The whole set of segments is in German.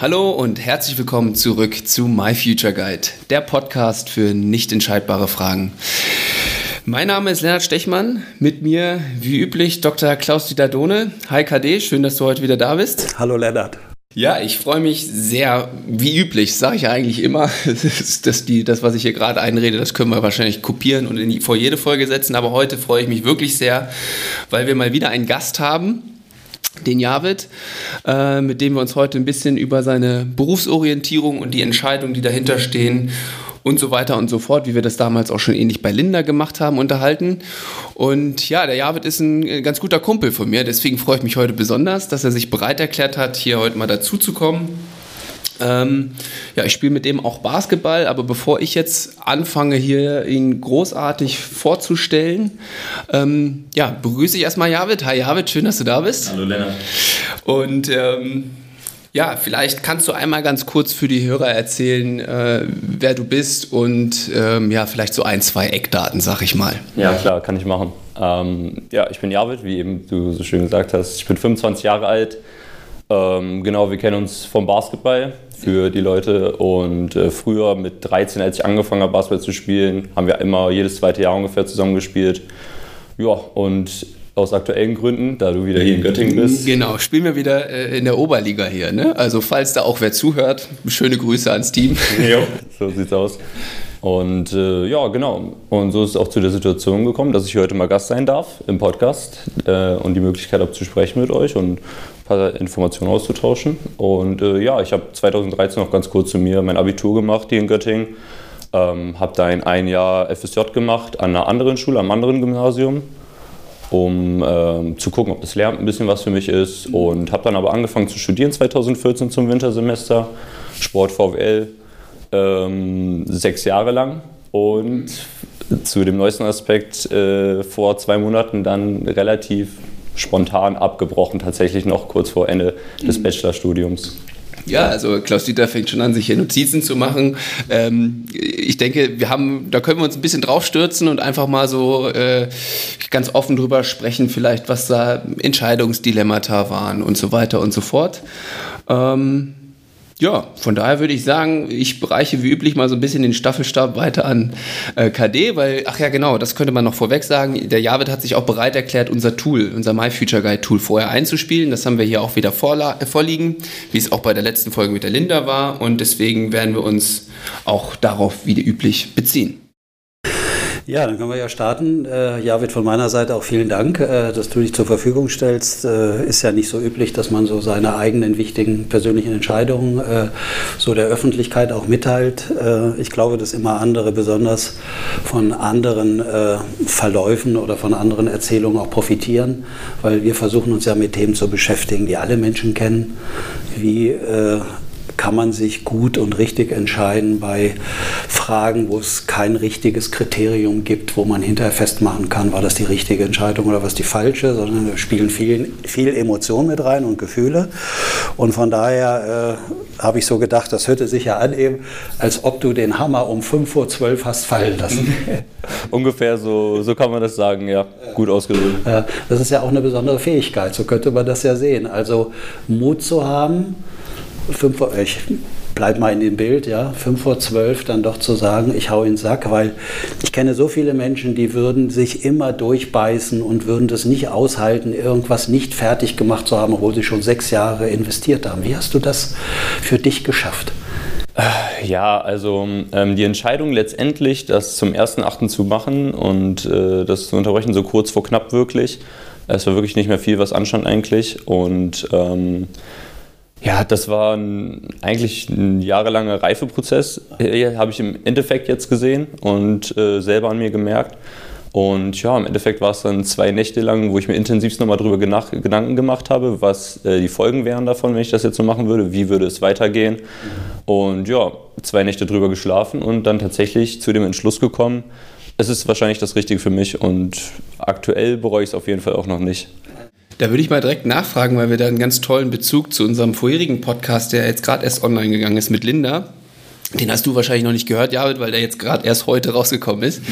Hallo und herzlich willkommen zurück zu My Future Guide, der Podcast für nicht entscheidbare Fragen. Mein Name ist Lennart Stechmann, mit mir wie üblich Dr. Klaus-Dieter Dohne. Hi KD, schön, dass du heute wieder da bist. Hallo Lennart. Ja, ich freue mich sehr, wie üblich, sage ich ja eigentlich immer, dass die, das, was ich hier gerade einrede, das können wir wahrscheinlich kopieren und in die, vor jede Folge setzen, aber heute freue ich mich wirklich sehr, weil wir mal wieder einen Gast haben, den Javid, äh, mit dem wir uns heute ein bisschen über seine Berufsorientierung und die Entscheidungen, die dahinter stehen und so weiter und so fort, wie wir das damals auch schon ähnlich bei Linda gemacht haben, unterhalten. Und ja, der Javid ist ein äh, ganz guter Kumpel von mir, deswegen freue ich mich heute besonders, dass er sich bereit erklärt hat, hier heute mal dazu zu kommen. Ähm, ja, ich spiele mit dem auch Basketball, aber bevor ich jetzt anfange, hier ihn großartig vorzustellen, ähm, ja, begrüße ich erstmal Javid. Hi Javid, schön, dass du da bist. Hallo Lennart. Und ähm, ja, vielleicht kannst du einmal ganz kurz für die Hörer erzählen, äh, wer du bist und ähm, ja, vielleicht so ein, zwei Eckdaten, sag ich mal. Ja, klar, kann ich machen. Ähm, ja, ich bin Javid, wie eben du so schön gesagt hast. Ich bin 25 Jahre alt. Ähm, genau, wir kennen uns vom Basketball für die Leute. Und äh, früher mit 13, als ich angefangen habe, Basketball zu spielen, haben wir immer jedes zweite Jahr ungefähr zusammen gespielt. Ja, und aus aktuellen Gründen, da du wieder hier in Göttingen bist. Genau, spielen wir wieder äh, in der Oberliga hier. Ne? Also falls da auch wer zuhört, schöne Grüße ans Team. Jo, so sieht's aus. Und äh, ja, genau. Und so ist es auch zu der Situation gekommen, dass ich heute mal Gast sein darf im Podcast äh, und die Möglichkeit habe zu sprechen mit euch und paar Informationen auszutauschen. Und äh, ja, ich habe 2013 noch ganz kurz zu mir mein Abitur gemacht hier in Göttingen. Ähm, habe da ein, ein Jahr FSJ gemacht an einer anderen Schule, am anderen Gymnasium um ähm, zu gucken, ob das Lehramt ein bisschen was für mich ist. Und habe dann aber angefangen zu studieren 2014 zum Wintersemester, Sport VWL, ähm, sechs Jahre lang. Und zu dem neuesten Aspekt äh, vor zwei Monaten dann relativ spontan abgebrochen, tatsächlich noch kurz vor Ende des Bachelorstudiums. Ja, also Klaus Dieter fängt schon an, sich hier Notizen zu machen. Ähm, ich denke, wir haben, da können wir uns ein bisschen draufstürzen und einfach mal so äh, ganz offen drüber sprechen, vielleicht was da Entscheidungsdilemmata waren und so weiter und so fort. Ähm, ja, von daher würde ich sagen, ich bereiche wie üblich mal so ein bisschen den Staffelstab weiter an äh, KD, weil, ach ja, genau, das könnte man noch vorweg sagen. Der Javid hat sich auch bereit erklärt, unser Tool, unser My Future Guide Tool vorher einzuspielen. Das haben wir hier auch wieder äh, vorliegen, wie es auch bei der letzten Folge mit der Linda war. Und deswegen werden wir uns auch darauf wie üblich beziehen. Ja, dann können wir ja starten. Äh, Javid, von meiner Seite auch vielen Dank, äh, dass du dich zur Verfügung stellst. Äh, ist ja nicht so üblich, dass man so seine eigenen wichtigen persönlichen Entscheidungen äh, so der Öffentlichkeit auch mitteilt. Äh, ich glaube, dass immer andere besonders von anderen äh, Verläufen oder von anderen Erzählungen auch profitieren, weil wir versuchen uns ja mit Themen zu beschäftigen, die alle Menschen kennen, wie kann man sich gut und richtig entscheiden bei Fragen, wo es kein richtiges Kriterium gibt, wo man hinterher festmachen kann, war das die richtige Entscheidung oder was die falsche, sondern da spielen viel, viel Emotionen mit rein und Gefühle. Und von daher äh, habe ich so gedacht, das hörte sich ja an, eben, als ob du den Hammer um 5 vor 12 hast fallen lassen. Ungefähr so, so kann man das sagen, ja. Gut ausgedrückt. Das ist ja auch eine besondere Fähigkeit, so könnte man das ja sehen. Also Mut zu haben, fünf vor, ich bleib mal in dem Bild, ja, fünf vor zwölf dann doch zu sagen, ich hau in den Sack, weil ich kenne so viele Menschen, die würden sich immer durchbeißen und würden das nicht aushalten, irgendwas nicht fertig gemacht zu haben, obwohl sie schon sechs Jahre investiert haben. Wie hast du das für dich geschafft? Ja, also ähm, die Entscheidung letztendlich, das zum 1.8. zu machen und äh, das zu unterbrechen, so kurz vor knapp wirklich, es war wirklich nicht mehr viel, was anstand eigentlich und ähm, ja, das war ein, eigentlich ein jahrelanger Reifeprozess, habe ich im Endeffekt jetzt gesehen und äh, selber an mir gemerkt. Und ja, im Endeffekt war es dann zwei Nächte lang, wo ich mir intensivst nochmal darüber Gedanken gemacht habe, was äh, die Folgen wären davon, wenn ich das jetzt so machen würde, wie würde es weitergehen. Und ja, zwei Nächte drüber geschlafen und dann tatsächlich zu dem Entschluss gekommen, es ist wahrscheinlich das Richtige für mich und aktuell bereue ich es auf jeden Fall auch noch nicht. Da würde ich mal direkt nachfragen, weil wir da einen ganz tollen Bezug zu unserem vorherigen Podcast, der jetzt gerade erst online gegangen ist mit Linda, Den hast du wahrscheinlich noch nicht gehört, Javid, weil der jetzt gerade erst heute rausgekommen ist.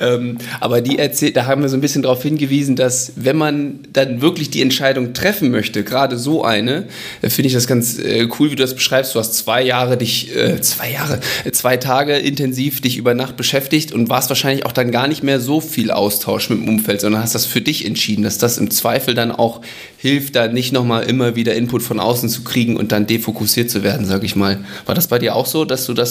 Ähm, aber die erzählt, da haben wir so ein bisschen darauf hingewiesen, dass wenn man dann wirklich die Entscheidung treffen möchte, gerade so eine, äh, finde ich das ganz äh, cool, wie du das beschreibst. Du hast zwei Jahre dich, äh, zwei Jahre, zwei Tage intensiv dich über Nacht beschäftigt und warst wahrscheinlich auch dann gar nicht mehr so viel Austausch mit dem Umfeld, sondern hast das für dich entschieden, dass das im Zweifel dann auch hilft, da nicht nochmal immer wieder Input von außen zu kriegen und dann defokussiert zu werden, sag ich mal. War das bei dir auch so, dass du das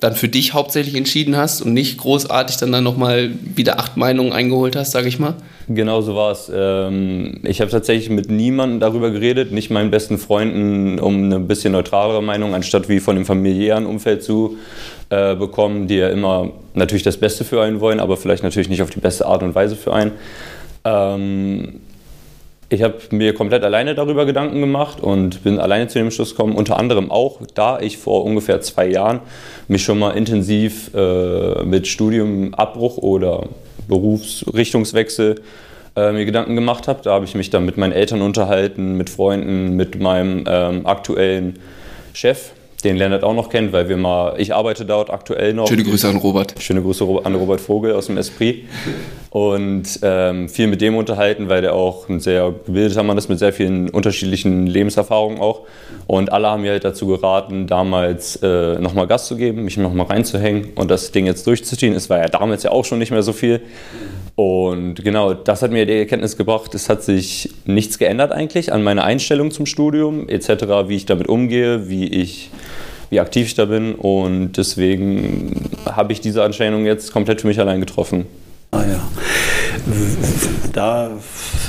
dann für dich hauptsächlich entschieden hast und nicht großartig dann, dann nochmal wieder acht Meinungen eingeholt hast, sag ich mal? Genau so war es. Ähm, ich habe tatsächlich mit niemandem darüber geredet, nicht meinen besten Freunden, um eine bisschen neutralere Meinung, anstatt wie von dem familiären Umfeld zu äh, bekommen, die ja immer natürlich das Beste für einen wollen, aber vielleicht natürlich nicht auf die beste Art und Weise für einen. Ich habe mir komplett alleine darüber Gedanken gemacht und bin alleine zu dem Schluss gekommen, unter anderem auch, da ich vor ungefähr zwei Jahren mich schon mal intensiv äh, mit Studiumabbruch oder Berufsrichtungswechsel äh, mir Gedanken gemacht habe. Da habe ich mich dann mit meinen Eltern unterhalten, mit Freunden, mit meinem ähm, aktuellen Chef, den Lennart auch noch kennt, weil wir mal, ich arbeite dort aktuell noch. Schöne Grüße an Robert. Schöne Grüße an Robert Vogel aus dem Esprit. Und ähm, viel mit dem unterhalten, weil der auch ein sehr gebildeter Mann ist mit sehr vielen unterschiedlichen Lebenserfahrungen auch. Und alle haben mir halt dazu geraten, damals äh, nochmal Gas zu geben, mich nochmal reinzuhängen und das Ding jetzt durchzuziehen. Es war ja damals ja auch schon nicht mehr so viel. Und genau, das hat mir die Erkenntnis gebracht, es hat sich nichts geändert eigentlich an meiner Einstellung zum Studium etc., wie ich damit umgehe, wie ich wie aktiv ich da bin und deswegen habe ich diese Entscheidung jetzt komplett für mich allein getroffen. Ah ja. Da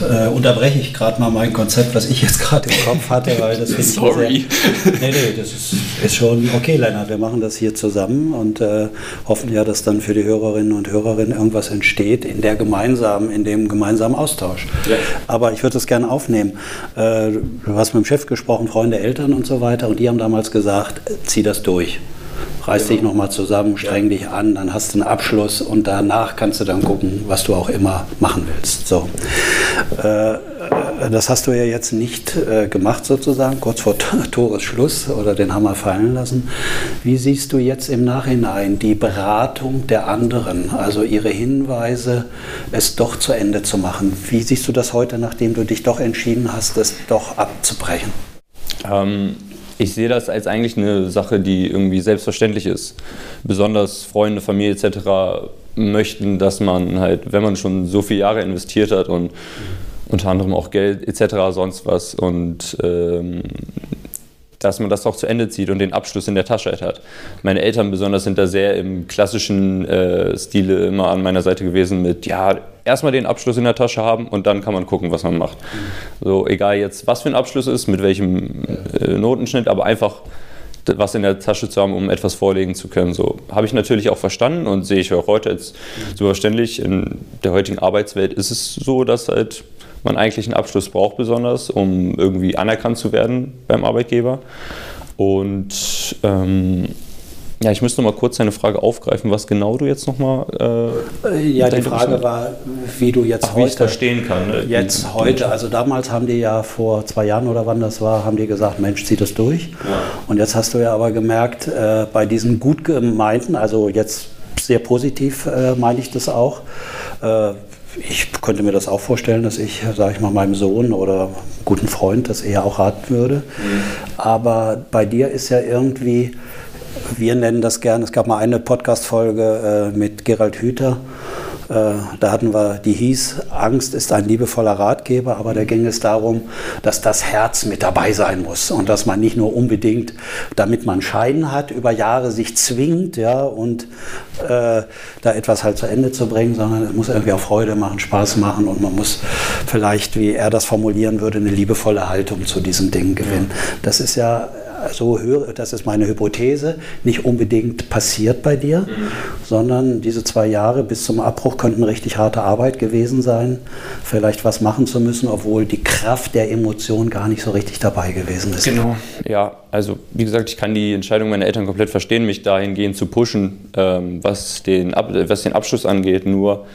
äh, unterbreche ich gerade mal mein Konzept, was ich jetzt gerade im Kopf hatte, weil das finde Sorry. Sehr, nee, nee, das ist, ist, schon okay, Lennart. Wir machen das hier zusammen und äh, hoffen ja, dass dann für die Hörerinnen und Hörerinnen irgendwas entsteht in der gemeinsamen, in dem gemeinsamen Austausch. Ja. Aber ich würde das gerne aufnehmen. Äh, du hast mit dem Chef gesprochen, Freunde, Eltern und so weiter, und die haben damals gesagt, zieh das durch reiß genau. dich nochmal zusammen, streng ja. dich an, dann hast du einen Abschluss und danach kannst du dann gucken, was du auch immer machen willst. So. Äh, das hast du ja jetzt nicht äh, gemacht sozusagen, kurz vor Toresschluss oder den Hammer fallen lassen. Wie siehst du jetzt im Nachhinein die Beratung der anderen, also ihre Hinweise, es doch zu Ende zu machen? Wie siehst du das heute, nachdem du dich doch entschieden hast, es doch abzubrechen? Ähm, ich sehe das als eigentlich eine Sache, die irgendwie selbstverständlich ist. Besonders Freunde, Familie etc. möchten, dass man halt, wenn man schon so viele Jahre investiert hat und unter anderem auch Geld etc. sonst was und ähm, dass man das auch zu Ende zieht und den Abschluss in der Tasche hat. Meine Eltern besonders sind da sehr im klassischen äh, Stile immer an meiner Seite gewesen mit, ja, erstmal den Abschluss in der Tasche haben und dann kann man gucken, was man macht. So, egal jetzt, was für ein Abschluss ist, mit welchem äh, Notenschnitt, aber einfach was in der Tasche zu haben, um etwas vorlegen zu können. So habe ich natürlich auch verstanden und sehe ich auch heute als super verständlich. In der heutigen Arbeitswelt ist es so, dass halt man eigentlich einen Abschluss braucht, besonders, um irgendwie anerkannt zu werden beim Arbeitgeber. Und ähm, ja, ich müsste noch mal kurz deine Frage aufgreifen, was genau du jetzt nochmal. Äh, ja, die Frage war, wie du jetzt Ach, heute. Wie ich verstehen kann. Ne? Jetzt heute. Also damals haben die ja vor zwei Jahren oder wann das war, haben die gesagt, Mensch, zieh das durch. Ja. Und jetzt hast du ja aber gemerkt, äh, bei diesen gut gemeinten, also jetzt sehr positiv äh, meine ich das auch. Äh, ich könnte mir das auch vorstellen, dass ich, sage ich mal, meinem Sohn oder guten Freund das eher auch raten würde. Mhm. Aber bei dir ist ja irgendwie, wir nennen das gern, es gab mal eine Podcast-Folge äh, mit Gerald Hüther, da hatten wir, die hieß, Angst ist ein liebevoller Ratgeber, aber da ging es darum, dass das Herz mit dabei sein muss und dass man nicht nur unbedingt, damit man Scheiden hat, über Jahre sich zwingt, ja, und äh, da etwas halt zu Ende zu bringen, sondern es muss irgendwie auch Freude machen, Spaß machen und man muss vielleicht, wie er das formulieren würde, eine liebevolle Haltung zu diesen Dingen gewinnen. Das ist ja so höre, das ist meine Hypothese, nicht unbedingt passiert bei dir, mhm. sondern diese zwei Jahre bis zum Abbruch könnten richtig harte Arbeit gewesen sein, vielleicht was machen zu müssen, obwohl die Kraft der Emotion gar nicht so richtig dabei gewesen ist. Genau, ja, also wie gesagt, ich kann die Entscheidung meiner Eltern komplett verstehen, mich dahingehend zu pushen, ähm, was, den Ab was den Abschluss angeht, nur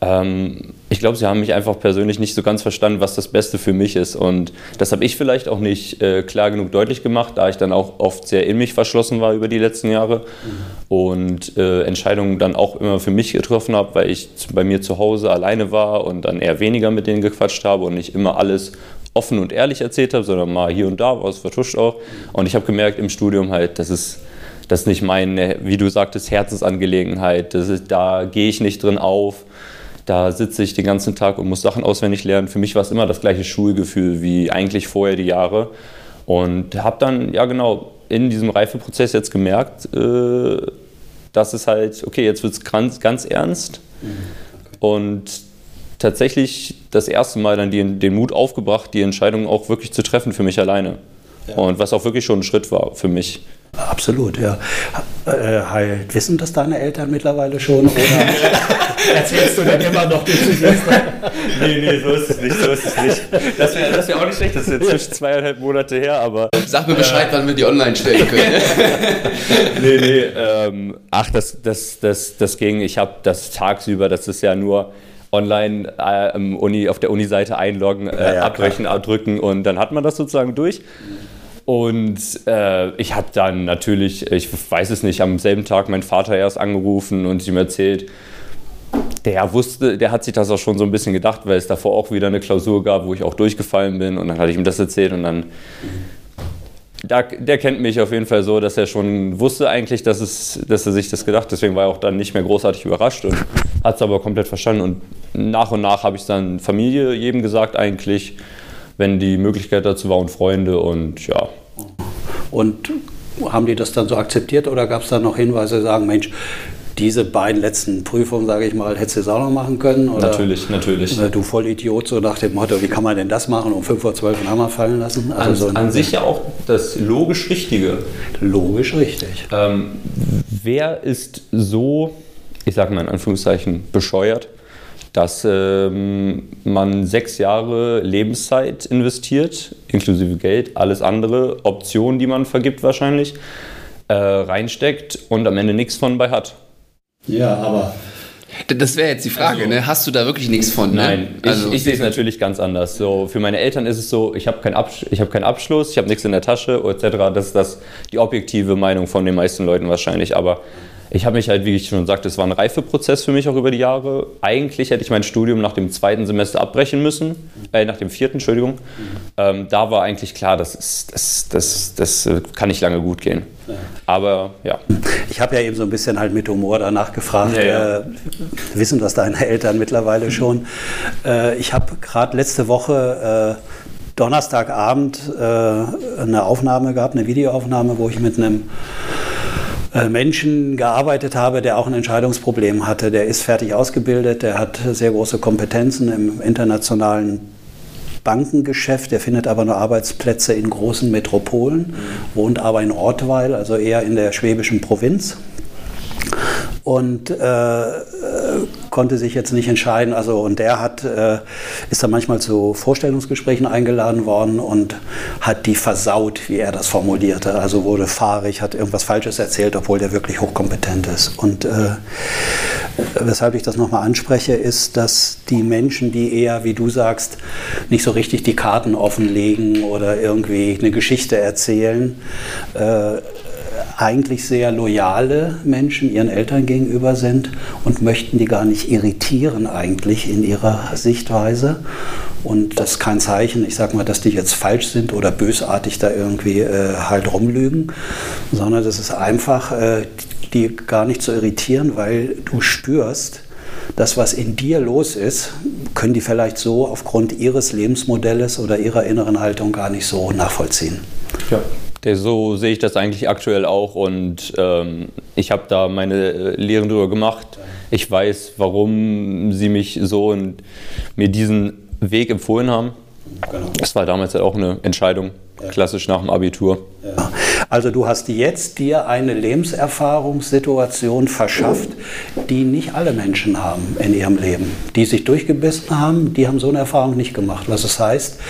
ähm, ich glaube, sie haben mich einfach persönlich nicht so ganz verstanden, was das Beste für mich ist. Und das habe ich vielleicht auch nicht äh, klar genug deutlich gemacht, da ich dann auch oft sehr in mich verschlossen war über die letzten Jahre mhm. und äh, Entscheidungen dann auch immer für mich getroffen habe, weil ich bei mir zu Hause alleine war und dann eher weniger mit denen gequatscht habe und nicht immer alles offen und ehrlich erzählt habe, sondern mal hier und da was vertuscht auch. Und ich habe gemerkt im Studium halt, dass es das ist nicht meine, wie du sagtest, Herzensangelegenheit. Das ist, da gehe ich nicht drin auf da sitze ich den ganzen Tag und muss Sachen auswendig lernen. Für mich war es immer das gleiche Schulgefühl wie eigentlich vorher die Jahre. Und habe dann, ja genau, in diesem Reifeprozess jetzt gemerkt, äh, dass es halt, okay, jetzt wird es ganz, ganz ernst. Mhm. Und tatsächlich das erste Mal dann die, den Mut aufgebracht, die Entscheidung auch wirklich zu treffen für mich alleine. Ja. Und was auch wirklich schon ein Schritt war für mich. Absolut, ja. Äh, halt, wissen das deine Eltern mittlerweile schon? Oder erzählst du denn immer noch den Nee, nee, so ist es nicht, so ist es nicht. Das wäre das wär auch nicht schlecht, das ist jetzt zwischen zweieinhalb Monate her, aber... Sag mir Bescheid, äh, wann wir die online stellen können. nee, nee, ähm, ach, das, das, das, das ging, ich habe das tagsüber, das ist ja nur online äh, Uni, auf der Uni-Seite einloggen, äh, ja, ja, abbrechen, klar. abdrücken und dann hat man das sozusagen durch. Und äh, ich habe dann natürlich, ich weiß es nicht, am selben Tag meinen Vater erst angerufen und ihm erzählt, der wusste, der hat sich das auch schon so ein bisschen gedacht, weil es davor auch wieder eine Klausur gab, wo ich auch durchgefallen bin und dann hatte ich ihm das erzählt und dann da, der kennt mich auf jeden Fall so, dass er schon wusste eigentlich, dass, es, dass er sich das gedacht hat. Deswegen war er auch dann nicht mehr großartig überrascht und hat es aber komplett verstanden. Und nach und nach habe ich es dann Familie jedem gesagt eigentlich, wenn die Möglichkeit dazu war und Freunde und ja. Und haben die das dann so akzeptiert oder gab es da noch Hinweise, sagen, Mensch, diese beiden letzten Prüfungen, sage ich mal, hättest du es auch noch machen können? Oder, natürlich, natürlich. Du Vollidiot, so nach dem Motto, wie kann man denn das machen, um 5 vor 12 einen Hammer fallen lassen? Also an, so an sich ja auch das logisch Richtige. Logisch richtig. Ähm, wer ist so, ich sage mal in Anführungszeichen, bescheuert, dass ähm, man sechs Jahre Lebenszeit investiert, inklusive Geld, alles andere, Optionen, die man vergibt wahrscheinlich, äh, reinsteckt und am Ende nichts von bei hat. Ja, aber. Das wäre jetzt die Frage, also, ne? Hast du da wirklich nichts von? Ne? Nein, also, ich, ich sehe es natürlich ganz anders. So, für meine Eltern ist es so, ich habe keinen Absch hab keinen Abschluss, ich habe nichts in der Tasche, etc. Das ist das, die objektive Meinung von den meisten Leuten wahrscheinlich. Aber ich habe mich halt, wie ich schon sagte, es war ein Reifeprozess für mich auch über die Jahre. Eigentlich hätte ich mein Studium nach dem zweiten Semester abbrechen müssen, äh, nach dem vierten, Entschuldigung. Ähm, da war eigentlich klar, das, ist, das, das, das kann nicht lange gut gehen. Aber ja. Ich habe ja eben so ein bisschen halt mit Humor danach gefragt. Ja, ja. Äh, wissen das deine Eltern mittlerweile schon? Äh, ich habe gerade letzte Woche äh, Donnerstagabend äh, eine Aufnahme gehabt, eine Videoaufnahme, wo ich mit einem Menschen gearbeitet habe, der auch ein Entscheidungsproblem hatte. Der ist fertig ausgebildet, der hat sehr große Kompetenzen im internationalen Bankengeschäft, der findet aber nur Arbeitsplätze in großen Metropolen, wohnt aber in Ortweil, also eher in der schwäbischen Provinz und äh, konnte sich jetzt nicht entscheiden. Also und der hat äh, ist dann manchmal zu Vorstellungsgesprächen eingeladen worden und hat die versaut, wie er das formulierte. Also wurde fahrig, hat irgendwas Falsches erzählt, obwohl der wirklich hochkompetent ist. Und äh, weshalb ich das nochmal anspreche, ist, dass die Menschen, die eher, wie du sagst, nicht so richtig die Karten offenlegen oder irgendwie eine Geschichte erzählen, äh, eigentlich sehr loyale Menschen ihren Eltern gegenüber sind und möchten die gar nicht irritieren eigentlich in ihrer Sichtweise. Und das ist kein Zeichen, ich sage mal, dass die jetzt falsch sind oder bösartig da irgendwie äh, halt rumlügen, sondern das ist einfach, äh, die gar nicht zu irritieren, weil du spürst, das, was in dir los ist, können die vielleicht so aufgrund ihres Lebensmodells oder ihrer inneren Haltung gar nicht so nachvollziehen. Ja, so sehe ich das eigentlich aktuell auch und ähm, ich habe da meine äh, Lehren drüber gemacht. Ich weiß, warum sie mich so und mir diesen Weg empfohlen haben. Genau. Das war damals halt auch eine Entscheidung, klassisch nach dem Abitur. Ja. Also du hast jetzt dir eine Lebenserfahrungssituation verschafft, die nicht alle Menschen haben in ihrem Leben. Die sich durchgebissen haben, die haben so eine Erfahrung nicht gemacht. Was es heißt,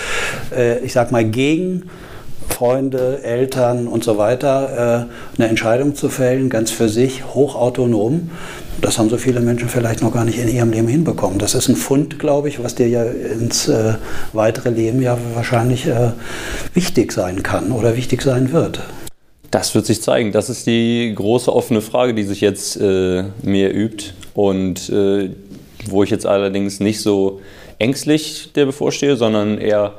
äh, ich sag mal, gegen Freunde, Eltern und so weiter äh, eine Entscheidung zu fällen, ganz für sich, hochautonom. Das haben so viele Menschen vielleicht noch gar nicht in ihrem Leben hinbekommen. Das ist ein Fund, glaube ich, was dir ja ins äh, weitere Leben ja wahrscheinlich äh, wichtig sein kann oder wichtig sein wird. Das wird sich zeigen. Das ist die große offene Frage, die sich jetzt äh, mir übt und äh, wo ich jetzt allerdings nicht so ängstlich der bevorstehe, sondern eher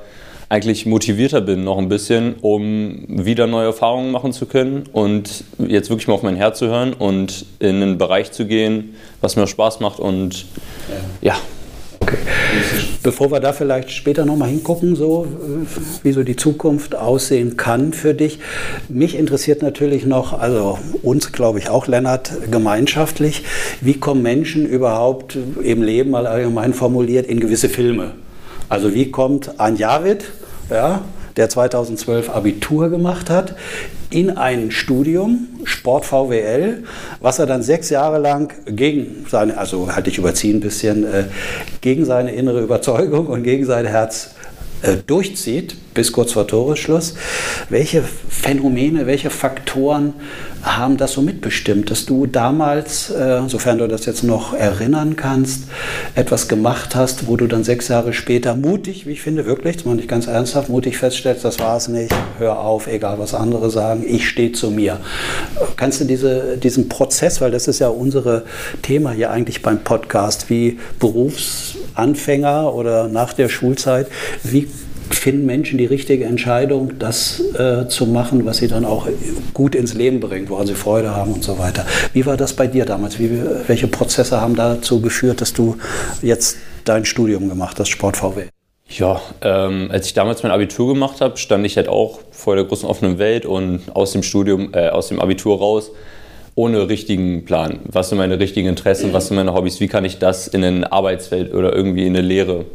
eigentlich motivierter bin noch ein bisschen, um wieder neue Erfahrungen machen zu können und jetzt wirklich mal auf mein Herz zu hören und in einen Bereich zu gehen, was mir Spaß macht und ja. Okay. Bevor wir da vielleicht später nochmal hingucken, so wie so die Zukunft aussehen kann für dich. Mich interessiert natürlich noch, also uns glaube ich auch, Lennart, gemeinschaftlich, wie kommen Menschen überhaupt im Leben mal allgemein formuliert in gewisse Filme? Also wie kommt ein Javid, ja, der 2012 Abitur gemacht hat, in ein Studium, Sport VWL, was er dann sechs Jahre lang gegen seine, also halt ich überziehe ein bisschen, äh, gegen seine innere Überzeugung und gegen sein Herz äh, durchzieht, bis kurz vor Toresschluss. Welche Phänomene, welche Faktoren haben das so mitbestimmt, dass du damals, äh, sofern du das jetzt noch erinnern kannst, etwas gemacht hast, wo du dann sechs Jahre später mutig, wie ich finde, wirklich, das meine ich ganz ernsthaft, mutig feststellst, das war es nicht, hör auf, egal was andere sagen, ich stehe zu mir. Kannst du diese, diesen Prozess, weil das ist ja unser Thema hier eigentlich beim Podcast, wie Berufsanfänger oder nach der Schulzeit, wie finden Menschen die richtige Entscheidung, das äh, zu machen, was sie dann auch gut ins Leben bringt, woran sie Freude haben und so weiter. Wie war das bei dir damals? Wie, welche Prozesse haben dazu geführt, dass du jetzt dein Studium gemacht hast, Sport VW? Ja, ähm, als ich damals mein Abitur gemacht habe, stand ich halt auch vor der großen offenen Welt und aus dem Studium, äh, aus dem Abitur raus, ohne richtigen Plan. Was sind meine richtigen Interessen, was sind meine Hobbys, wie kann ich das in eine Arbeitswelt oder irgendwie in eine Lehre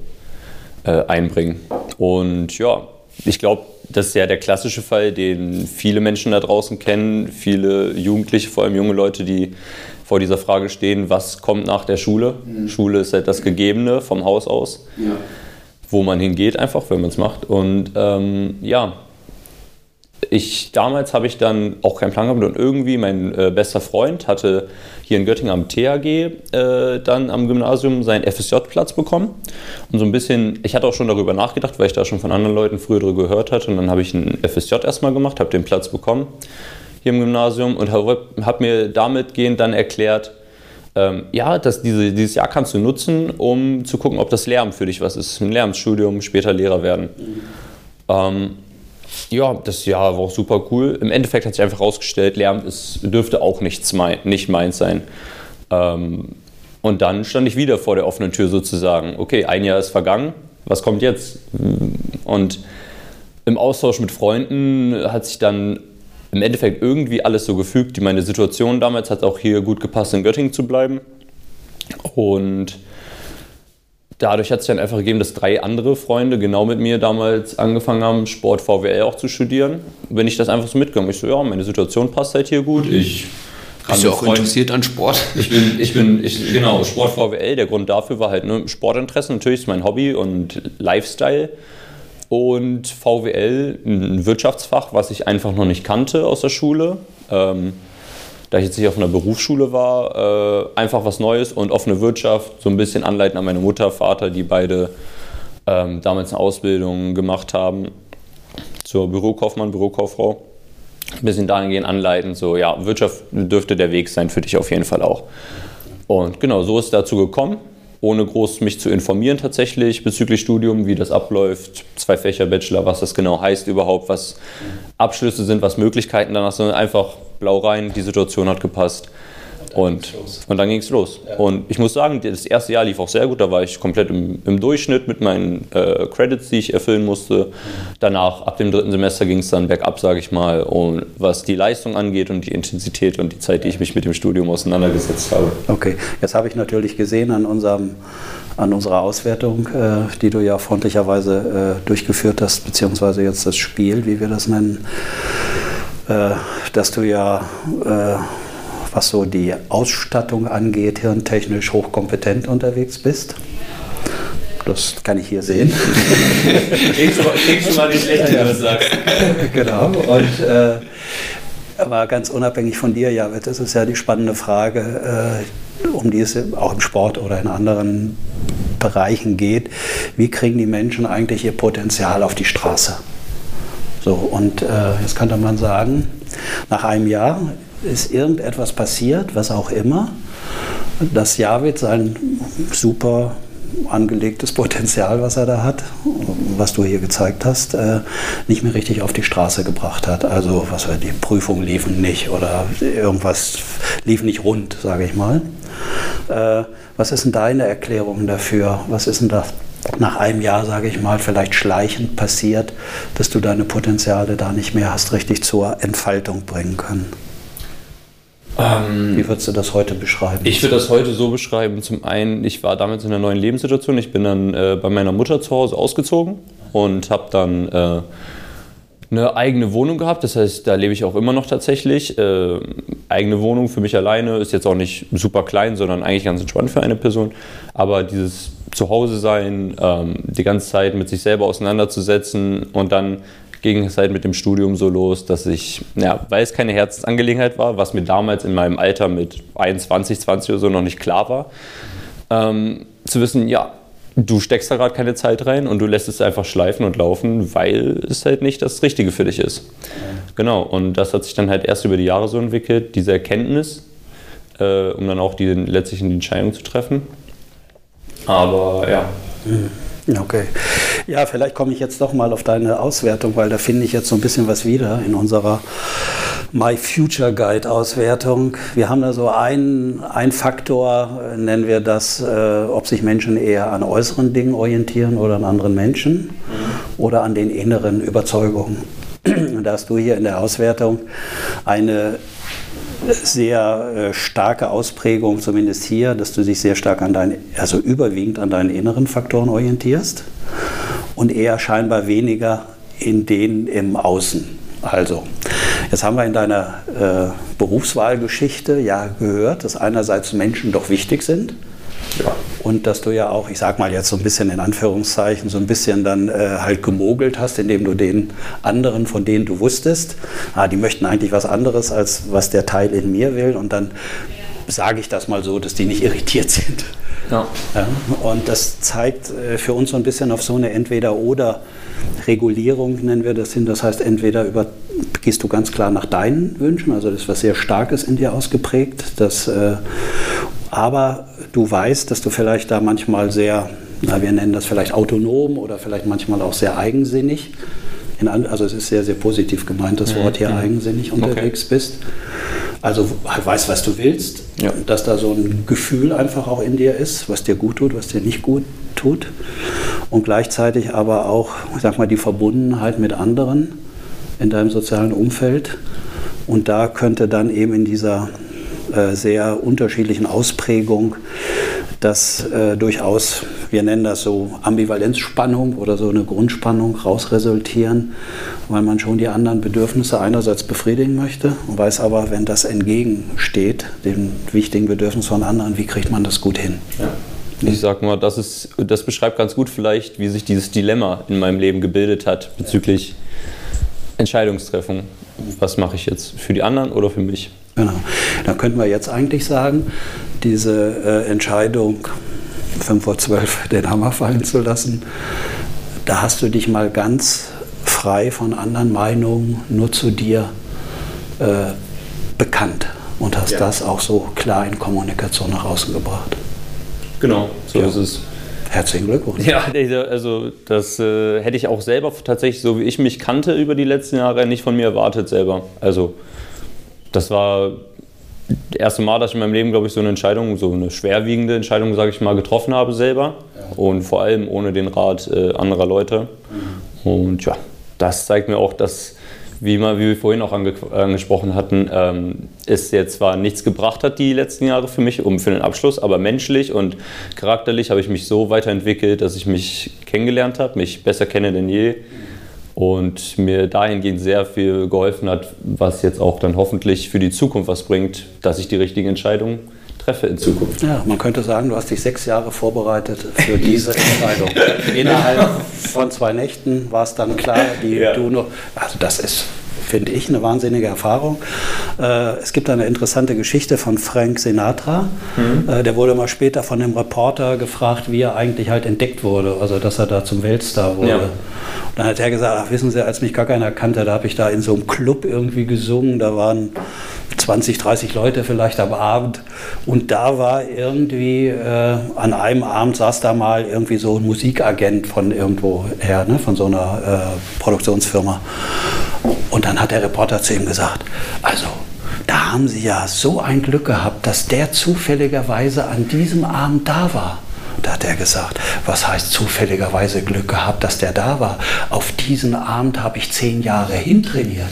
äh, einbringen. Und ja, ich glaube, das ist ja der klassische Fall, den viele Menschen da draußen kennen, viele Jugendliche, vor allem junge Leute, die vor dieser Frage stehen, was kommt nach der Schule? Mhm. Schule ist halt das Gegebene vom Haus aus, ja. wo man hingeht einfach, wenn man es macht. Und ähm, ja, ich, damals habe ich dann auch keinen Plan gehabt und irgendwie mein äh, bester Freund hatte hier in Göttingen am THG äh, dann am Gymnasium seinen FSJ-Platz bekommen. Und so ein bisschen, ich hatte auch schon darüber nachgedacht, weil ich da schon von anderen Leuten früher darüber gehört hatte. Und dann habe ich einen FSJ erstmal gemacht, habe den Platz bekommen hier im Gymnasium und habe hab mir damit gehend dann erklärt, ähm, ja, dass diese, dieses Jahr kannst du nutzen, um zu gucken, ob das Lehramt für dich was ist. Ein Lehramtsstudium, später Lehrer werden. Mhm. Ähm, ja, das Jahr war auch super cool. Im Endeffekt hat sich einfach herausgestellt, Lärm ist, dürfte auch nichts mein, nicht meins sein. Ähm, und dann stand ich wieder vor der offenen Tür sozusagen. Okay, ein Jahr ist vergangen, was kommt jetzt? Und im Austausch mit Freunden hat sich dann im Endeffekt irgendwie alles so gefügt. Meine Situation damals hat auch hier gut gepasst, in Göttingen zu bleiben. Und dadurch hat es dann einfach gegeben, dass drei andere Freunde genau mit mir damals angefangen haben, Sport VWL auch zu studieren. Bin ich das einfach so mitgegangen. Ich so, ja, meine Situation passt halt hier gut. Ich bist du auch Freund, interessiert an Sport? Ich bin, ich bin, ich, genau, Sport VWL. Der Grund dafür war halt ne, Sportinteresse. Natürlich ist mein Hobby und Lifestyle. Und VWL, ein Wirtschaftsfach, was ich einfach noch nicht kannte aus der Schule. Ähm, da ich jetzt nicht auf einer Berufsschule war, äh, einfach was Neues und offene Wirtschaft, so ein bisschen anleiten an meine Mutter, Vater, die beide ähm, damals eine Ausbildung gemacht haben zur Bürokaufmann, Bürokauffrau. Ein bisschen dahingehend anleiten, so ja, Wirtschaft dürfte der Weg sein für dich auf jeden Fall auch. Und genau, so ist es dazu gekommen ohne groß mich zu informieren tatsächlich bezüglich Studium, wie das abläuft, zwei Fächer Bachelor, was das genau heißt überhaupt, was Abschlüsse sind, was Möglichkeiten danach sind, einfach blau rein, die Situation hat gepasst. Und, und dann ging es los. Ja. Und ich muss sagen, das erste Jahr lief auch sehr gut. Da war ich komplett im, im Durchschnitt mit meinen äh, Credits, die ich erfüllen musste. Danach, ab dem dritten Semester, ging es dann bergab, sage ich mal. Und was die Leistung angeht und die Intensität und die Zeit, die ich mich mit dem Studium auseinandergesetzt habe. Okay, jetzt habe ich natürlich gesehen an unserem an unserer Auswertung, äh, die du ja freundlicherweise äh, durchgeführt hast, beziehungsweise jetzt das Spiel, wie wir das nennen, dass du ja äh, was so die Ausstattung angeht, hirntechnisch hochkompetent unterwegs bist. das kann ich hier sehen. kriegst, du, mal die schlechte, wenn du das sagst. Genau. Und äh, aber ganz unabhängig von dir, ja, das ist ja die spannende Frage, äh, um die es auch im Sport oder in anderen Bereichen geht. Wie kriegen die Menschen eigentlich ihr Potenzial auf die Straße? So, und äh, jetzt könnte man sagen, nach einem Jahr ist irgendetwas passiert, was auch immer, dass Javid sein super angelegtes Potenzial, was er da hat, was du hier gezeigt hast, äh, nicht mehr richtig auf die Straße gebracht hat. Also was die Prüfungen liefen nicht oder irgendwas lief nicht rund, sage ich mal. Äh, was ist denn deine Erklärung dafür? Was ist denn da nach einem Jahr, sage ich mal, vielleicht schleichend passiert, dass du deine Potenziale da nicht mehr hast richtig zur Entfaltung bringen können? Ähm, Wie würdest du das heute beschreiben? Ich würde das heute so beschreiben. Zum einen, ich war damals in einer neuen Lebenssituation. Ich bin dann äh, bei meiner Mutter zu Hause ausgezogen und habe dann äh, eine eigene Wohnung gehabt. Das heißt, da lebe ich auch immer noch tatsächlich. Äh, eigene Wohnung für mich alleine ist jetzt auch nicht super klein, sondern eigentlich ganz entspannt für eine Person. Aber dieses Zuhause sein, ähm, die ganze Zeit mit sich selber auseinanderzusetzen und dann ging es halt mit dem Studium so los, dass ich, ja, weil es keine Herzensangelegenheit war, was mir damals in meinem Alter mit 21, 20 oder so noch nicht klar war, ähm, zu wissen, ja, du steckst da gerade keine Zeit rein und du lässt es einfach schleifen und laufen, weil es halt nicht das Richtige für dich ist. Genau, und das hat sich dann halt erst über die Jahre so entwickelt, diese Erkenntnis, äh, um dann auch die letztlichen Entscheidungen zu treffen. Aber ja. Mhm. Okay. Ja, vielleicht komme ich jetzt doch mal auf deine Auswertung, weil da finde ich jetzt so ein bisschen was wieder in unserer My Future Guide Auswertung. Wir haben da so einen, einen Faktor, nennen wir das, äh, ob sich Menschen eher an äußeren Dingen orientieren oder an anderen Menschen mhm. oder an den inneren Überzeugungen. Und da hast du hier in der Auswertung eine sehr äh, starke Ausprägung, zumindest hier, dass du dich sehr stark an deinen, also überwiegend an deinen inneren Faktoren orientierst und eher scheinbar weniger in den im Außen. Also, jetzt haben wir in deiner äh, Berufswahlgeschichte ja gehört, dass einerseits Menschen doch wichtig sind ja. Und dass du ja auch, ich sag mal jetzt so ein bisschen in Anführungszeichen, so ein bisschen dann äh, halt gemogelt hast, indem du den anderen, von denen du wusstest, ah, die möchten eigentlich was anderes, als was der Teil in mir will. Und dann sage ich das mal so, dass die nicht irritiert sind. Ja. ja. und das zeigt äh, für uns so ein bisschen auf so eine Entweder-Oder-Regulierung, nennen wir das hin. Das heißt, entweder über, gehst du ganz klar nach deinen Wünschen, also das ist was sehr Starkes in dir ausgeprägt, das, äh, aber du weißt, dass du vielleicht da manchmal sehr, na, wir nennen das vielleicht autonom oder vielleicht manchmal auch sehr eigensinnig, in, also es ist sehr, sehr positiv gemeint, das Wort hier mhm. eigensinnig unterwegs okay. bist. Also halt weißt, was du willst, ja. dass da so ein Gefühl einfach auch in dir ist, was dir gut tut, was dir nicht gut tut. Und gleichzeitig aber auch, ich sag mal, die Verbundenheit mit anderen in deinem sozialen Umfeld. Und da könnte dann eben in dieser äh, sehr unterschiedlichen Ausprägung das äh, durchaus, wir nennen das so Ambivalenzspannung oder so eine Grundspannung rausresultieren, weil man schon die anderen Bedürfnisse einerseits befriedigen möchte und weiß aber, wenn das entgegensteht, den wichtigen Bedürfnissen von anderen, wie kriegt man das gut hin? Ja. Ich sag mal, das, ist, das beschreibt ganz gut vielleicht, wie sich dieses Dilemma in meinem Leben gebildet hat bezüglich Entscheidungstreffen. Was mache ich jetzt? Für die anderen oder für mich? Genau. Da könnten wir jetzt eigentlich sagen, diese äh, Entscheidung, 5 vor 12 den Hammer fallen zu lassen, da hast du dich mal ganz frei von anderen Meinungen nur zu dir äh, bekannt und hast ja. das auch so klar in Kommunikation nach außen gebracht. Genau, so ja. ist es. Herzlichen Glückwunsch. Ja, also das äh, hätte ich auch selber tatsächlich, so wie ich mich kannte über die letzten Jahre, nicht von mir erwartet selber. Also das war das erste Mal, dass ich in meinem Leben, glaube ich, so eine Entscheidung, so eine schwerwiegende Entscheidung, sage ich mal, getroffen habe selber. Und vor allem ohne den Rat äh, anderer Leute. Mhm. Und ja, das zeigt mir auch, dass, wie, mal, wie wir vorhin auch ange angesprochen hatten, ähm, es jetzt zwar nichts gebracht hat die letzten Jahre für mich, um für den Abschluss, aber menschlich und charakterlich habe ich mich so weiterentwickelt, dass ich mich kennengelernt habe, mich besser kenne denn je. Und mir dahingehend sehr viel geholfen hat, was jetzt auch dann hoffentlich für die Zukunft was bringt, dass ich die richtigen Entscheidungen treffe in Zukunft. Ja, man könnte sagen, du hast dich sechs Jahre vorbereitet für diese Entscheidung. Innerhalb von zwei Nächten war es dann klar, die ja. du noch. Also das ist finde ich, eine wahnsinnige Erfahrung. Äh, es gibt eine interessante Geschichte von Frank Sinatra. Mhm. Äh, der wurde mal später von dem Reporter gefragt, wie er eigentlich halt entdeckt wurde, also dass er da zum Weltstar wurde. Ja. Dann hat er gesagt, ach wissen Sie, als mich gar keiner kannte, da habe ich da in so einem Club irgendwie gesungen, da waren 20, 30 Leute vielleicht am Abend und da war irgendwie, äh, an einem Abend saß da mal irgendwie so ein Musikagent von irgendwo her, ne, von so einer äh, Produktionsfirma. Und dann hat der Reporter zu ihm gesagt, also da haben Sie ja so ein Glück gehabt, dass der zufälligerweise an diesem Abend da war. Da hat er gesagt, was heißt zufälligerweise Glück gehabt, dass der da war? Auf diesen Abend habe ich zehn Jahre hintrainiert.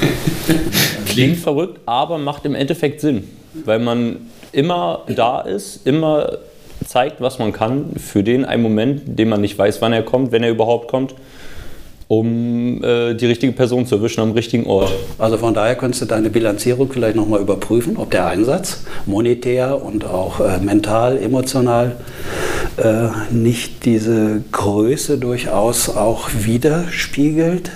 Klingt verrückt, aber macht im Endeffekt Sinn, weil man immer da ist, immer zeigt, was man kann für den einen Moment, den man nicht weiß, wann er kommt, wenn er überhaupt kommt um äh, die richtige Person zu erwischen am richtigen Ort. Also von daher könntest du deine Bilanzierung vielleicht nochmal überprüfen, ob der Einsatz monetär und auch äh, mental, emotional äh, nicht diese Größe durchaus auch widerspiegelt,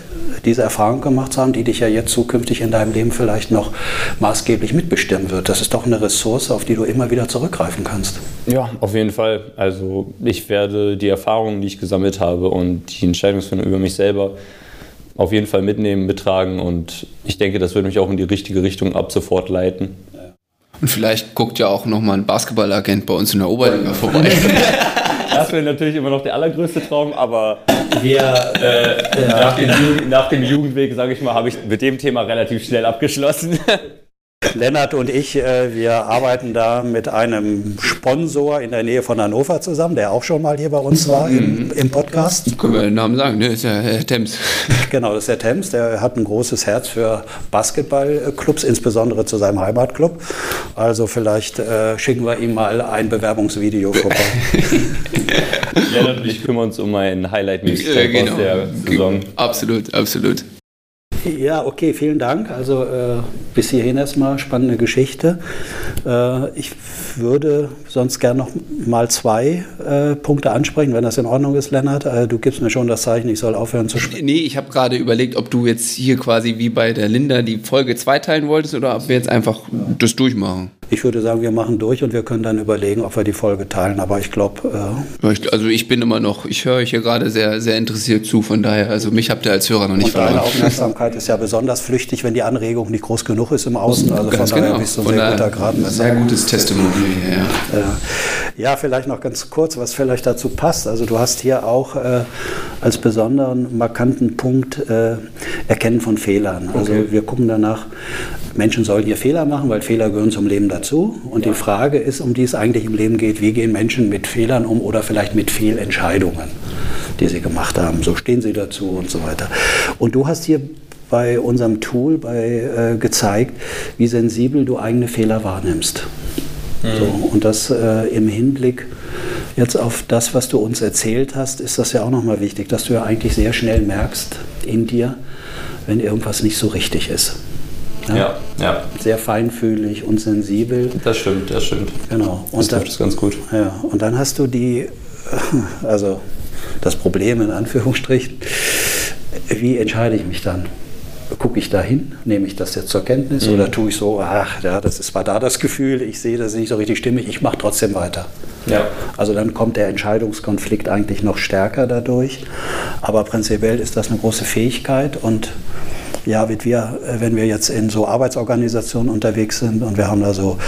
diese Erfahrung gemacht zu haben, die dich ja jetzt zukünftig in deinem Leben vielleicht noch maßgeblich mitbestimmen wird. Das ist doch eine Ressource, auf die du immer wieder zurückgreifen kannst. Ja, auf jeden Fall. Also ich werde die Erfahrungen, die ich gesammelt habe und die Entscheidungsfindung über mich selber auf jeden Fall mitnehmen, betragen und ich denke, das wird mich auch in die richtige Richtung ab sofort leiten. Und vielleicht guckt ja auch nochmal ein Basketballagent bei uns in der Oberliga vorbei. Das wäre natürlich immer noch der allergrößte Traum, aber wir, äh, nach, dem, nach, dem, Jugendweg, sage ich mal, habe ich mit dem Thema relativ schnell abgeschlossen. Lennart und ich, äh, wir arbeiten da mit einem Sponsor in der Nähe von Hannover zusammen, der auch schon mal hier bei uns war im, im Podcast. Können wir den Namen sagen, ne? ist ja Herr Thames. Genau, das ist der Thames, der hat ein großes Herz für Basketballclubs, insbesondere zu seinem Heimatclub. Also vielleicht äh, schicken wir ihm mal ein Bewerbungsvideo vorbei. Lennart und ich kümmern uns um ein Highlight-Mixtape äh, genau. aus der Saison. Absolut, absolut. Ja, okay, vielen Dank. Also äh, bis hierhin erstmal spannende Geschichte. Äh, ich würde sonst gerne noch mal zwei äh, Punkte ansprechen, wenn das in Ordnung ist, Lennart. Äh, du gibst mir schon das Zeichen, ich soll aufhören zu sprechen. Nee, ich habe gerade überlegt, ob du jetzt hier quasi wie bei der Linda die Folge zweiteilen wolltest oder ob wir jetzt einfach das durchmachen. Ich würde sagen, wir machen durch und wir können dann überlegen, ob wir die Folge teilen. Aber ich glaube. Äh also ich bin immer noch, ich höre euch hier gerade sehr, sehr interessiert zu. Von daher, also mich habt ihr als Hörer noch nicht und verloren. Deine Aufmerksamkeit ist ja besonders flüchtig, wenn die Anregung nicht groß genug ist im Außen. Also ganz von daher genau. bist du ein sehr guter Gradmesser. Sehr gutes Testimonial. Ja. ja. ja, vielleicht noch ganz kurz, was vielleicht dazu passt. Also du hast hier auch äh, als besonderen markanten Punkt äh, Erkennen von Fehlern. Also okay. wir gucken danach, Menschen sollen hier Fehler machen, weil Fehler gehören zum Leben dazu. Und ja. die Frage ist, um die es eigentlich im Leben geht, wie gehen Menschen mit Fehlern um oder vielleicht mit Fehlentscheidungen, die sie gemacht haben. So stehen sie dazu und so weiter. Und du hast hier bei unserem Tool bei, äh, gezeigt, wie sensibel du eigene Fehler wahrnimmst. Mhm. So, und das äh, im Hinblick jetzt auf das, was du uns erzählt hast, ist das ja auch nochmal wichtig, dass du ja eigentlich sehr schnell merkst in dir, wenn irgendwas nicht so richtig ist. Ja, ja, ja. Sehr feinfühlig und sensibel. Das stimmt, das stimmt. Genau. Und das trifft es ganz gut. Ja, und dann hast du die, also das Problem in Anführungsstrichen, wie entscheide ich mich dann? Gucke ich da hin, nehme ich das jetzt zur Kenntnis mhm. oder tue ich so, ach, ja, das ist, war da das Gefühl, ich sehe das ist nicht so richtig stimmig, ich mache trotzdem weiter. Ja. Also dann kommt der Entscheidungskonflikt eigentlich noch stärker dadurch. Aber prinzipiell ist das eine große Fähigkeit und ja, wir, äh, wenn wir jetzt in so Arbeitsorganisationen unterwegs sind und wir haben da so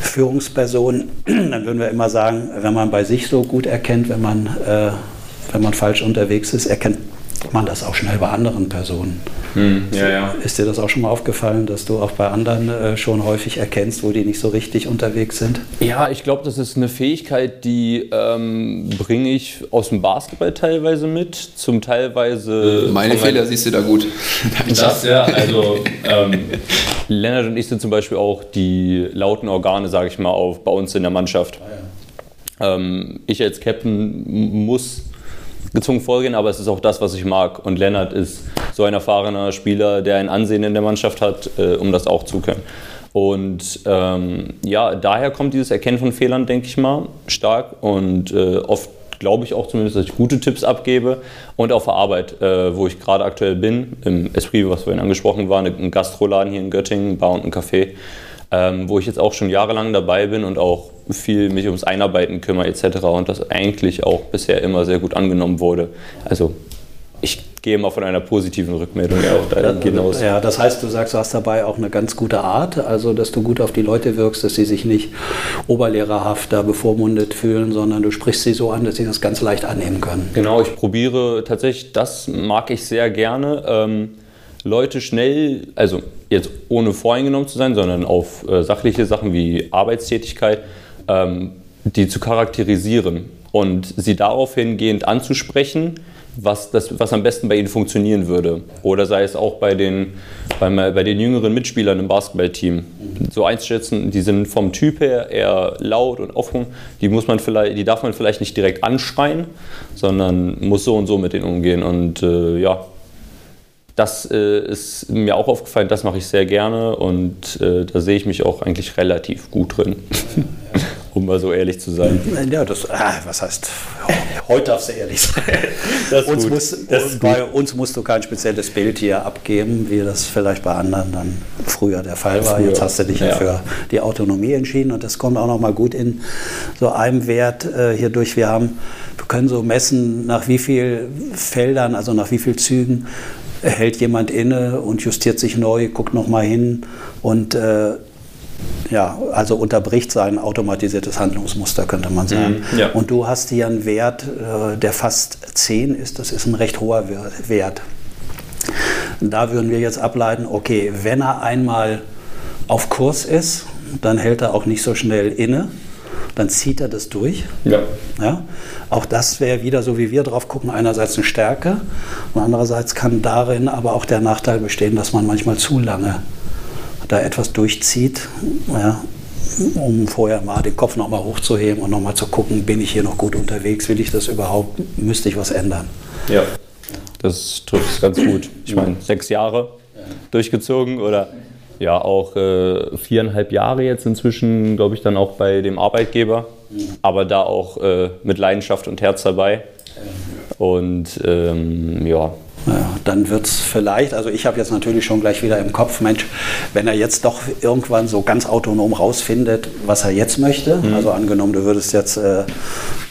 Führungspersonen, dann würden wir immer sagen, wenn man bei sich so gut erkennt, wenn man, äh, wenn man falsch unterwegs ist, erkennt man das auch schnell bei anderen Personen. Hm, ja, ja. Ist dir das auch schon mal aufgefallen, dass du auch bei anderen äh, schon häufig erkennst, wo die nicht so richtig unterwegs sind? Ja, ich glaube, das ist eine Fähigkeit, die ähm, bringe ich aus dem Basketball teilweise mit, zum teilweise. Meine Fehler siehst du da gut. das, ja, also ähm, Lennart und ich sind zum Beispiel auch die lauten Organe, sage ich mal, auf, bei uns in der Mannschaft. Ah, ja. ähm, ich als Captain muss gezwungen vorgehen, aber es ist auch das, was ich mag. Und Lennart ist so ein erfahrener Spieler, der ein Ansehen in der Mannschaft hat, äh, um das auch zu können. Und ähm, ja, daher kommt dieses Erkennen von Fehlern, denke ich mal, stark. Und äh, oft glaube ich auch zumindest, dass ich gute Tipps abgebe. Und auf der Arbeit, äh, wo ich gerade aktuell bin, im Esprit, was vorhin angesprochen war, ein Gastroladen hier in Göttingen, Bar und ein Café, ähm, wo ich jetzt auch schon jahrelang dabei bin und auch viel mich ums Einarbeiten kümmere etc. Und das eigentlich auch bisher immer sehr gut angenommen wurde. Also ich gehe immer von einer positiven Rückmeldung auch da hinaus. Ja, das heißt, du sagst, du hast dabei auch eine ganz gute Art, also dass du gut auf die Leute wirkst, dass sie sich nicht oberlehrerhaft da bevormundet fühlen, sondern du sprichst sie so an, dass sie das ganz leicht annehmen können. Genau, ich probiere tatsächlich, das mag ich sehr gerne. Ähm, Leute schnell, also jetzt ohne voreingenommen zu sein, sondern auf äh, sachliche Sachen wie Arbeitstätigkeit, ähm, die zu charakterisieren und sie darauf hingehend anzusprechen, was, das, was am besten bei ihnen funktionieren würde. Oder sei es auch bei den, bei, bei den jüngeren Mitspielern im Basketballteam. So einzuschätzen, die sind vom Typ her eher laut und offen, die, muss man vielleicht, die darf man vielleicht nicht direkt anschreien, sondern muss so und so mit denen umgehen. Und äh, ja, das äh, ist mir auch aufgefallen, das mache ich sehr gerne und äh, da sehe ich mich auch eigentlich relativ gut drin. um mal so ehrlich zu sein. Ja, das, ah, was heißt, heute darfst du ehrlich sein. uns, muss, bei uns musst du kein spezielles Bild hier abgeben, wie das vielleicht bei anderen dann früher der Fall war. Früher. Jetzt hast du dich ja. für die Autonomie entschieden und das kommt auch noch mal gut in so einem Wert äh, hier durch. Wir haben, wir können so messen, nach wie vielen Feldern, also nach wie vielen Zügen hält jemand inne und justiert sich neu, guckt noch mal hin und äh, ja, also unterbricht sein automatisiertes Handlungsmuster, könnte man sagen. Mhm, ja. Und du hast hier einen Wert, äh, der fast 10 ist. Das ist ein recht hoher Wert. Da würden wir jetzt ableiten, okay, wenn er einmal auf Kurs ist, dann hält er auch nicht so schnell inne, dann zieht er das durch. Ja. Ja? Auch das wäre wieder so, wie wir drauf gucken, einerseits eine Stärke und andererseits kann darin aber auch der Nachteil bestehen, dass man manchmal zu lange da etwas durchzieht, ja, um vorher mal den Kopf nochmal hochzuheben und nochmal zu gucken, bin ich hier noch gut unterwegs, will ich das überhaupt, müsste ich was ändern. Ja, das trifft es ganz gut. Ich meine, sechs Jahre durchgezogen oder ja auch äh, viereinhalb Jahre jetzt inzwischen, glaube ich, dann auch bei dem Arbeitgeber, aber da auch äh, mit Leidenschaft und Herz dabei. Und ähm, ja, ja, dann wird es vielleicht, also ich habe jetzt natürlich schon gleich wieder im Kopf, Mensch, wenn er jetzt doch irgendwann so ganz autonom rausfindet, was er jetzt möchte, mhm. also angenommen, du würdest jetzt äh,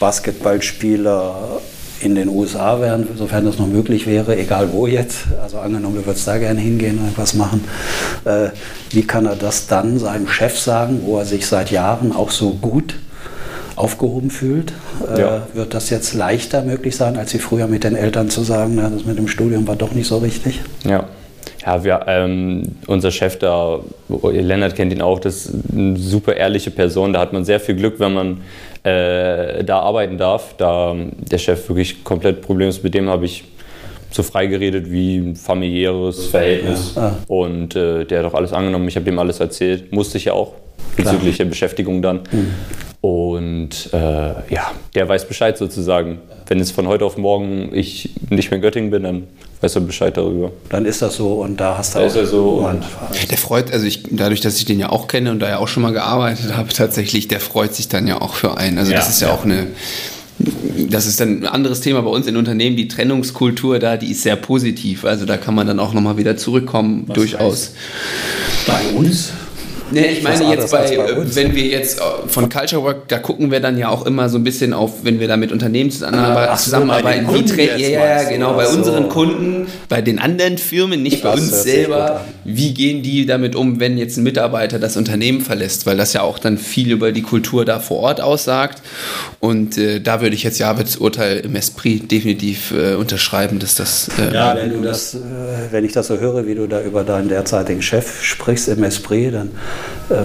Basketballspieler in den USA werden, sofern das noch möglich wäre, egal wo jetzt, also angenommen, du würdest da gerne hingehen und was machen, äh, wie kann er das dann seinem Chef sagen, wo er sich seit Jahren auch so gut aufgehoben fühlt, äh, ja. wird das jetzt leichter möglich sein, als sie früher mit den Eltern zu sagen, na, das mit dem Studium war doch nicht so richtig? Ja. Ja, wir, ähm, unser Chef da, Lennart kennt ihn auch, das ist eine super ehrliche Person. Da hat man sehr viel Glück, wenn man äh, da arbeiten darf. Da der Chef wirklich komplett problemlos, mit dem habe ich so frei geredet wie ein familiäres Verhältnis. Ja. Und äh, der hat auch alles angenommen. Ich habe ihm alles erzählt. Musste ich ja auch bezüglich der Beschäftigung dann. Mhm. Und äh, ja, der weiß Bescheid sozusagen. Wenn es von heute auf morgen ich nicht mehr in Göttingen bin, dann weiß er Bescheid darüber. Dann ist das so und da hast du da auch. Ist er so und der freut, also ich, dadurch, dass ich den ja auch kenne und da ja auch schon mal gearbeitet habe, tatsächlich, der freut sich dann ja auch für einen. Also ja, das ist ja, ja auch eine das ist dann ein anderes Thema bei uns in Unternehmen. Die Trennungskultur da, die ist sehr positiv. Also da kann man dann auch nochmal wieder zurückkommen, Was durchaus. Heißt, bei uns Nee, ich meine jetzt bei, bei wenn wir jetzt äh, von Culture Work, da gucken wir dann ja auch immer so ein bisschen auf, wenn wir da mit Unternehmen zusammenarbeiten, zusammenarbeiten wie ja, ja, genau, bei so. unseren Kunden, bei den anderen Firmen, nicht bei uns selber, wie gehen die damit um, wenn jetzt ein Mitarbeiter das Unternehmen verlässt, weil das ja auch dann viel über die Kultur da vor Ort aussagt. Und äh, da würde ich jetzt Javits Urteil im Esprit definitiv äh, unterschreiben, dass das... Äh, ja, wenn du das, äh, wenn ich das so höre, wie du da über deinen derzeitigen Chef sprichst im Esprit, dann äh,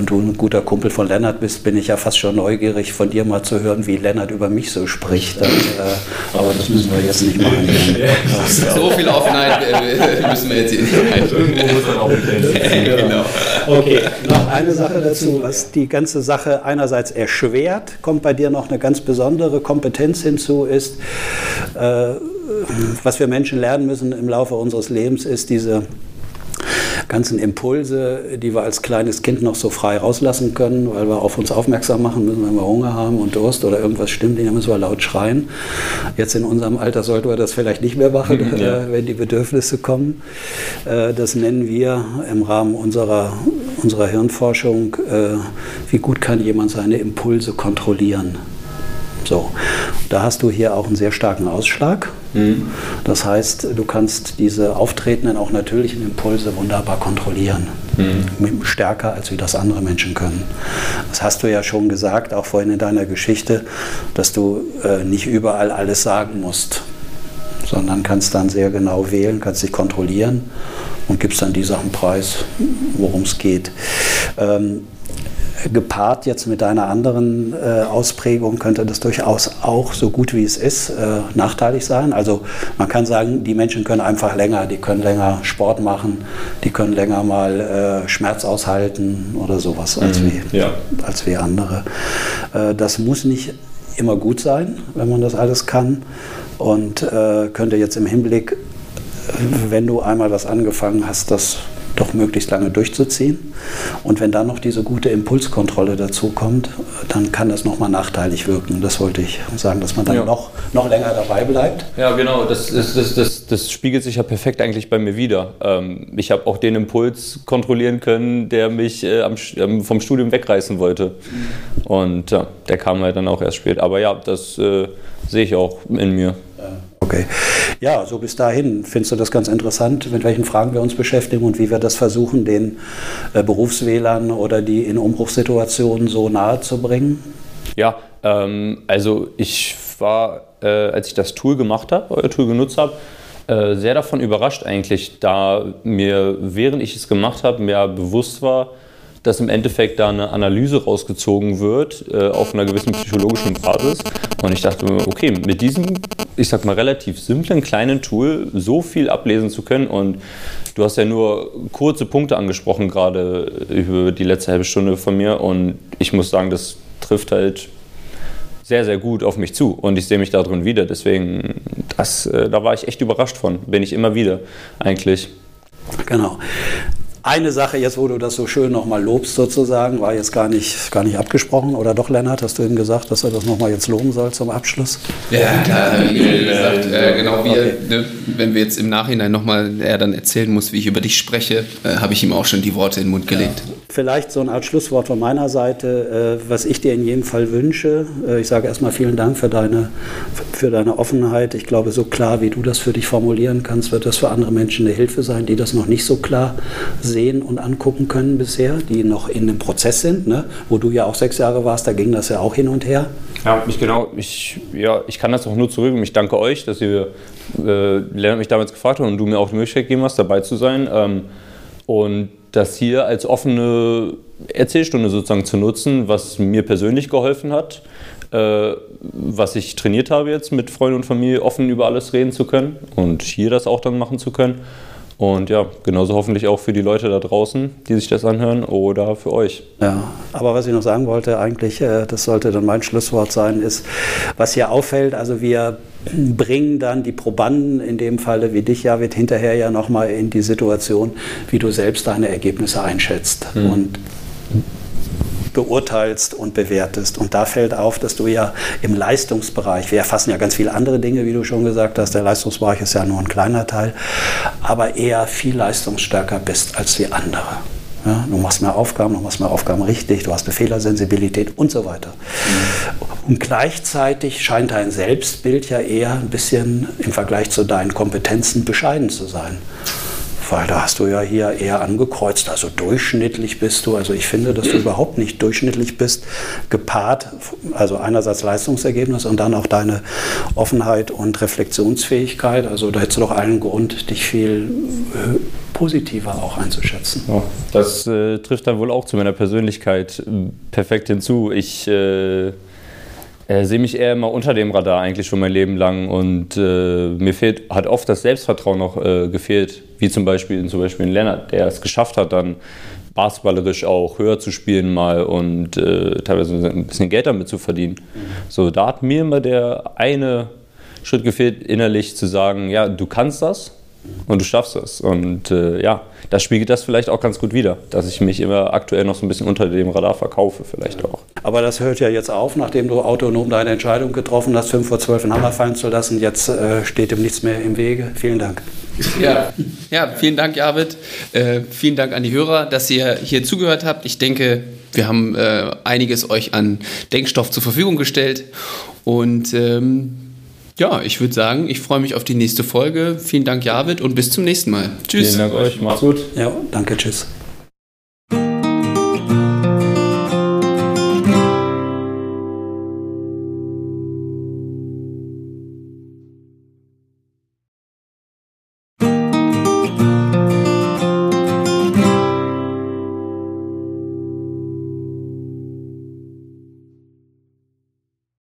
du ein guter Kumpel von Lennart bist, bin ich ja fast schon neugierig, von dir mal zu hören, wie Lennart über mich so spricht. Und, äh, aber das müssen wir jetzt nicht machen. so viel Offenheit äh, müssen wir jetzt hier nicht genau. Okay, noch eine Sache dazu, was die ganze Sache einerseits erschwert, kommt bei dir noch eine ganz besondere Kompetenz hinzu, ist, äh, was wir Menschen lernen müssen im Laufe unseres Lebens, ist diese ganzen Impulse, die wir als kleines Kind noch so frei rauslassen können, weil wir auf uns aufmerksam machen müssen, wenn wir Hunger haben und Durst oder irgendwas stimmt, dann müssen wir laut schreien. Jetzt in unserem Alter sollten wir das vielleicht nicht mehr machen, ja. äh, wenn die Bedürfnisse kommen. Äh, das nennen wir im Rahmen unserer, unserer Hirnforschung, äh, wie gut kann jemand seine Impulse kontrollieren. So, da hast du hier auch einen sehr starken Ausschlag. Mhm. Das heißt, du kannst diese auftretenden, auch natürlichen Impulse wunderbar kontrollieren. Mhm. Stärker, als wie das andere Menschen können. Das hast du ja schon gesagt, auch vorhin in deiner Geschichte, dass du äh, nicht überall alles sagen musst, sondern kannst dann sehr genau wählen, kannst dich kontrollieren und gibst dann die Sachen preis, worum es geht. Ähm, gepaart jetzt mit einer anderen äh, Ausprägung könnte das durchaus auch so gut wie es ist äh, nachteilig sein. Also man kann sagen, die Menschen können einfach länger, die können länger Sport machen, die können länger mal äh, Schmerz aushalten oder sowas als, mhm, wie, ja. als wie andere. Äh, das muss nicht immer gut sein, wenn man das alles kann und äh, könnte jetzt im Hinblick, wenn du einmal was angefangen hast, das doch möglichst lange durchzuziehen. Und wenn dann noch diese gute Impulskontrolle dazu kommt, dann kann das nochmal nachteilig wirken. Das wollte ich sagen, dass man dann ja. noch, noch länger dabei bleibt. Ja, genau. Das, das, das, das, das spiegelt sich ja perfekt eigentlich bei mir wieder. Ähm, ich habe auch den Impuls kontrollieren können, der mich äh, ähm, vom Studium wegreißen wollte. Und ja, der kam halt dann auch erst spät. Aber ja, das äh, sehe ich auch in mir. Okay. Ja, so bis dahin findest du das ganz interessant, mit welchen Fragen wir uns beschäftigen und wie wir das versuchen, den äh, Berufswählern oder die in Umbruchssituationen so nahe zu bringen? Ja, ähm, also ich war, äh, als ich das Tool gemacht habe, euer Tool genutzt habe, äh, sehr davon überrascht eigentlich, da mir, während ich es gemacht habe, mir bewusst war, dass im Endeffekt da eine Analyse rausgezogen wird äh, auf einer gewissen psychologischen Basis. Und ich dachte okay, mit diesem, ich sag mal, relativ simplen kleinen Tool so viel ablesen zu können. Und du hast ja nur kurze Punkte angesprochen, gerade über die letzte halbe Stunde von mir. Und ich muss sagen, das trifft halt sehr, sehr gut auf mich zu und ich sehe mich da drin wieder. Deswegen, das, äh, da war ich echt überrascht von. Bin ich immer wieder eigentlich. Genau. Eine Sache jetzt, wo du das so schön nochmal lobst sozusagen, war jetzt gar nicht, gar nicht abgesprochen. Oder doch, Lennart, hast du ihm gesagt, dass er das nochmal jetzt loben soll zum Abschluss? Ja, klar, ich ihm gesagt. Äh, genau, wie okay. er, ne, wenn wir jetzt im Nachhinein nochmal, er dann erzählen muss, wie ich über dich spreche, äh, habe ich ihm auch schon die Worte in den Mund gelegt. Ja. Vielleicht so eine Art Schlusswort von meiner Seite, äh, was ich dir in jedem Fall wünsche. Äh, ich sage erstmal vielen Dank für deine, für deine Offenheit. Ich glaube, so klar, wie du das für dich formulieren kannst, wird das für andere Menschen eine Hilfe sein, die das noch nicht so klar sehen und angucken können bisher, die noch in dem Prozess sind, ne? wo du ja auch sechs Jahre warst, da ging das ja auch hin und her. Ja, ich genau. Ich, ja, ich kann das auch nur zurück. Ich danke euch, dass ihr äh, Lennart mich damals gefragt habt und du mir auch die Möglichkeit gegeben hast, dabei zu sein. Ähm, und das hier als offene Erzählstunde sozusagen zu nutzen, was mir persönlich geholfen hat, äh, was ich trainiert habe jetzt mit Freunden und Familie, offen über alles reden zu können und hier das auch dann machen zu können. Und ja, genauso hoffentlich auch für die Leute da draußen, die sich das anhören oder für euch. Ja, aber was ich noch sagen wollte, eigentlich, äh, das sollte dann mein Schlusswort sein, ist, was hier auffällt, also wir bringen dann die Probanden, in dem Falle wie dich, ja, wird hinterher ja nochmal in die Situation, wie du selbst deine Ergebnisse einschätzt. Mhm. Und beurteilst und bewertest. Und da fällt auf, dass du ja im Leistungsbereich, wir erfassen ja ganz viele andere Dinge, wie du schon gesagt hast, der Leistungsbereich ist ja nur ein kleiner Teil, aber eher viel leistungsstärker bist als wir andere. Ja, du machst mehr Aufgaben, du machst mehr Aufgaben richtig, du hast eine Fehlersensibilität und so weiter. Mhm. Und gleichzeitig scheint dein Selbstbild ja eher ein bisschen im Vergleich zu deinen Kompetenzen bescheiden zu sein weil da hast du ja hier eher angekreuzt, also durchschnittlich bist du. Also ich finde, dass du überhaupt nicht durchschnittlich bist, gepaart, also einerseits Leistungsergebnis und dann auch deine Offenheit und Reflexionsfähigkeit. Also da hättest du doch allen Grund, dich viel äh, positiver auch einzuschätzen. Ja, das äh, trifft dann wohl auch zu meiner Persönlichkeit äh, perfekt hinzu. Ich äh äh, sehe mich eher immer unter dem Radar eigentlich schon mein Leben lang und äh, mir fehlt, hat oft das Selbstvertrauen noch äh, gefehlt, wie zum Beispiel, zum Beispiel in Lennart, der es geschafft hat, dann basketballerisch auch höher zu spielen mal und äh, teilweise ein bisschen Geld damit zu verdienen. So, da hat mir immer der eine Schritt gefehlt, innerlich zu sagen, ja, du kannst das, Und du schaffst es. Und äh, ja, das spiegelt das vielleicht auch ganz gut wider, dass ich mich immer aktuell noch so ein bisschen unter dem Radar verkaufe, vielleicht auch. Aber das hört ja jetzt auf, nachdem du autonom deine Entscheidung getroffen hast, 5 vor 12 einen Hammer fallen zu lassen. Jetzt äh, steht dem nichts mehr im Wege. Vielen Dank. Ja, ja vielen Dank, Javid. Äh, vielen Dank an die Hörer, dass ihr hier zugehört habt. Ich denke, wir haben äh, einiges euch an Denkstoff zur Verfügung gestellt. Und ähm, ja, ich würde sagen, ich freue mich auf die nächste Folge. Vielen Dank, Javid, und bis zum nächsten Mal. Tschüss. Vielen Dank euch. Macht's gut. Ja, danke. Tschüss.